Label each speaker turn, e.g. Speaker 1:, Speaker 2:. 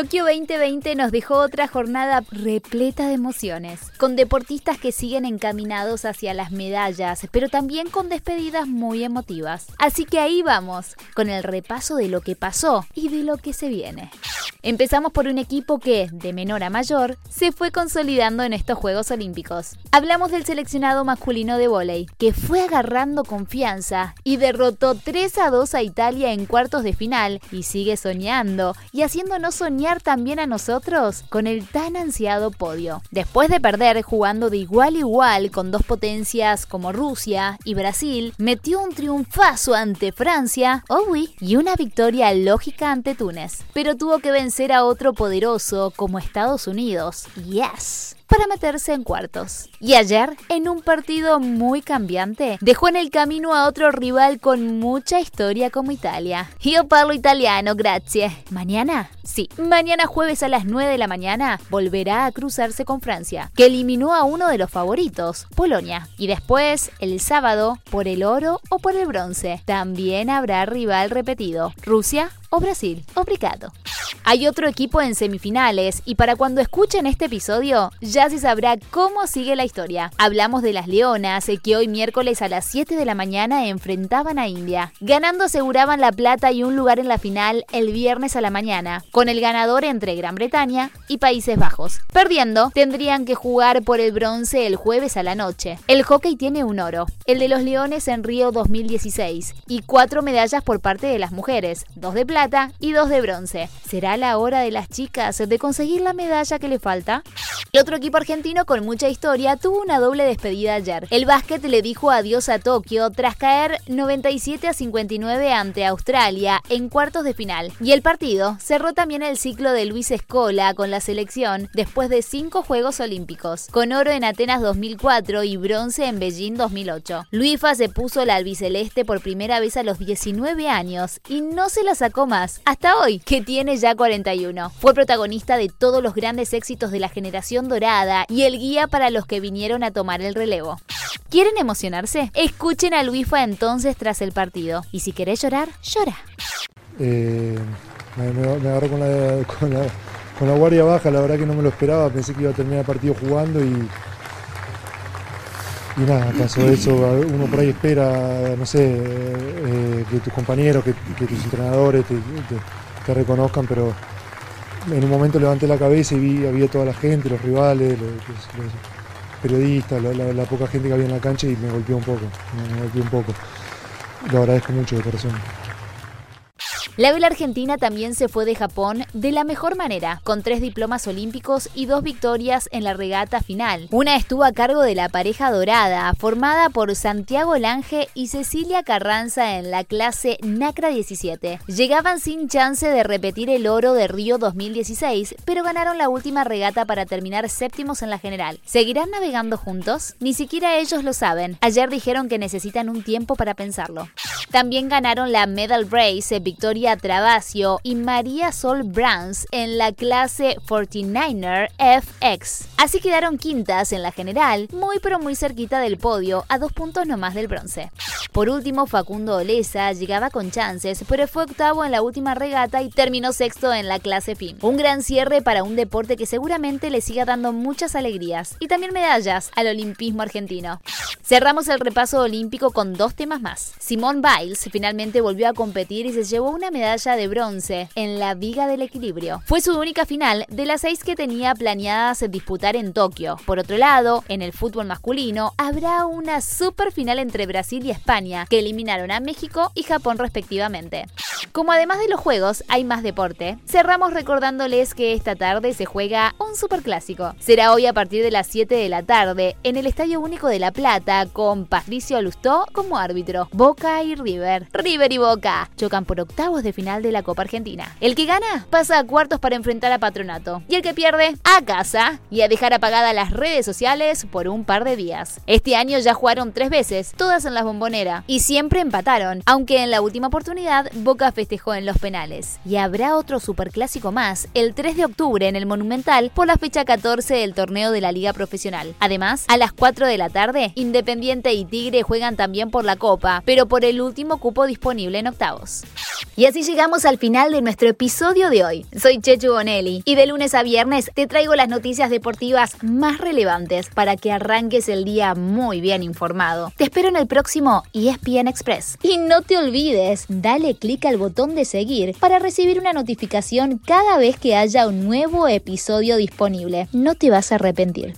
Speaker 1: Tokio 2020 nos dejó otra jornada repleta de emociones, con deportistas que siguen encaminados hacia las medallas, pero también con despedidas muy emotivas. Así que ahí vamos, con el repaso de lo que pasó y de lo que se viene. Empezamos por un equipo que, de menor a mayor, se fue consolidando en estos Juegos Olímpicos. Hablamos del seleccionado masculino de vóley, que fue agarrando confianza y derrotó 3 a 2 a Italia en cuartos de final y sigue soñando y haciéndonos soñar también a nosotros con el tan ansiado podio. Después de perder jugando de igual a igual con dos potencias como Rusia y Brasil, metió un triunfazo ante Francia, y una victoria lógica ante Túnez. Pero tuvo que vencer a otro poderoso como Estados Unidos. Yes para meterse en cuartos. Y ayer, en un partido muy cambiante, dejó en el camino a otro rival con mucha historia como Italia. Io parlo italiano, grazie. Mañana, sí, mañana jueves a las 9 de la mañana, volverá a cruzarse con Francia, que eliminó a uno de los favoritos, Polonia. Y después, el sábado, por el oro o por el bronce, también habrá rival repetido, Rusia o Brasil. Obrigado. Hay otro equipo en semifinales y para cuando escuchen este episodio ya se sabrá cómo sigue la historia. Hablamos de las Leonas que hoy miércoles a las 7 de la mañana enfrentaban a India. Ganando aseguraban la plata y un lugar en la final el viernes a la mañana, con el ganador entre Gran Bretaña y Países Bajos. Perdiendo, tendrían que jugar por el bronce el jueves a la noche. El hockey tiene un oro, el de los Leones en Río 2016, y cuatro medallas por parte de las mujeres, dos de plata y dos de bronce. ¿Será la hora de las chicas de conseguir la medalla que le falta? El otro equipo argentino con mucha historia tuvo una doble despedida ayer. El básquet le dijo adiós a Tokio tras caer 97 a 59 ante Australia en cuartos de final. Y el partido cerró también el ciclo de Luis Escola con la selección después de cinco Juegos Olímpicos, con oro en Atenas 2004 y bronce en Beijing 2008. Luifa se puso la albiceleste por primera vez a los 19 años y no se la sacó más, hasta hoy, que tiene ya 41. Fue protagonista de todos los grandes éxitos de la generación dorada y el guía para los que vinieron a tomar el relevo. ¿Quieren emocionarse? Escuchen a Luifa entonces tras el partido. Y si querés llorar, llora.
Speaker 2: Eh, me, agarró con la, con, la, guardia baja, la verdad que no me lo esperaba, pensé que iba a terminar el partido jugando y, y nada, pasó eso, uno por ahí espera, no sé, eh, que tus compañeros, que, tus entrenadores te, te reconozcan, pero en un momento levanté la cabeza y vi, había toda la gente, los rivales, los, periodistas, la, poca gente que había en la cancha y me golpeó un poco, me golpeó un poco. Lo agradezco mucho de corazón.
Speaker 1: La vela argentina también se fue de Japón de la mejor manera, con tres diplomas olímpicos y dos victorias en la regata final. Una estuvo a cargo de la pareja dorada, formada por Santiago Lange y Cecilia Carranza en la clase NACRA 17. Llegaban sin chance de repetir el oro de Río 2016, pero ganaron la última regata para terminar séptimos en la general. ¿Seguirán navegando juntos? Ni siquiera ellos lo saben. Ayer dijeron que necesitan un tiempo para pensarlo. También ganaron la Medal Race Victoria Travasio y María Sol Brands en la clase 49er FX. Así quedaron quintas en la general, muy pero muy cerquita del podio, a dos puntos nomás del bronce. Por último, Facundo Olesa llegaba con chances, pero fue octavo en la última regata y terminó sexto en la clase PIM. Un gran cierre para un deporte que seguramente le siga dando muchas alegrías y también medallas al olimpismo argentino. Cerramos el repaso olímpico con dos temas más. Simón Biles finalmente volvió a competir y se llevó una medalla de bronce en la viga del equilibrio. Fue su única final de las seis que tenía planeadas disputar en Tokio. Por otro lado, en el fútbol masculino habrá una super final entre Brasil y España, que eliminaron a México y Japón respectivamente. Como además de los juegos hay más deporte, cerramos recordándoles que esta tarde se juega un superclásico. Será hoy a partir de las 7 de la tarde en el Estadio Único de La Plata con Patricio Lustó como árbitro. Boca y River. River y Boca chocan por octavos de final de la Copa Argentina. El que gana pasa a cuartos para enfrentar a Patronato y el que pierde a casa y a dejar apagadas las redes sociales por un par de días. Este año ya jugaron tres veces, todas en la bombonera y siempre empataron, aunque en la última oportunidad Boca Boca festejó en los penales. Y habrá otro superclásico más el 3 de octubre en el Monumental por la fecha 14 del torneo de la Liga Profesional. Además, a las 4 de la tarde, Independiente y Tigre juegan también por la Copa, pero por el último cupo disponible en octavos. Y así llegamos al final de nuestro episodio de hoy. Soy Chechu Bonelli y de lunes a viernes te traigo las noticias deportivas más relevantes para que arranques el día muy bien informado. Te espero en el próximo ESPN Express. Y no te olvides, dale clic al botón de seguir para recibir una notificación cada vez que haya un nuevo episodio disponible. No te vas a arrepentir.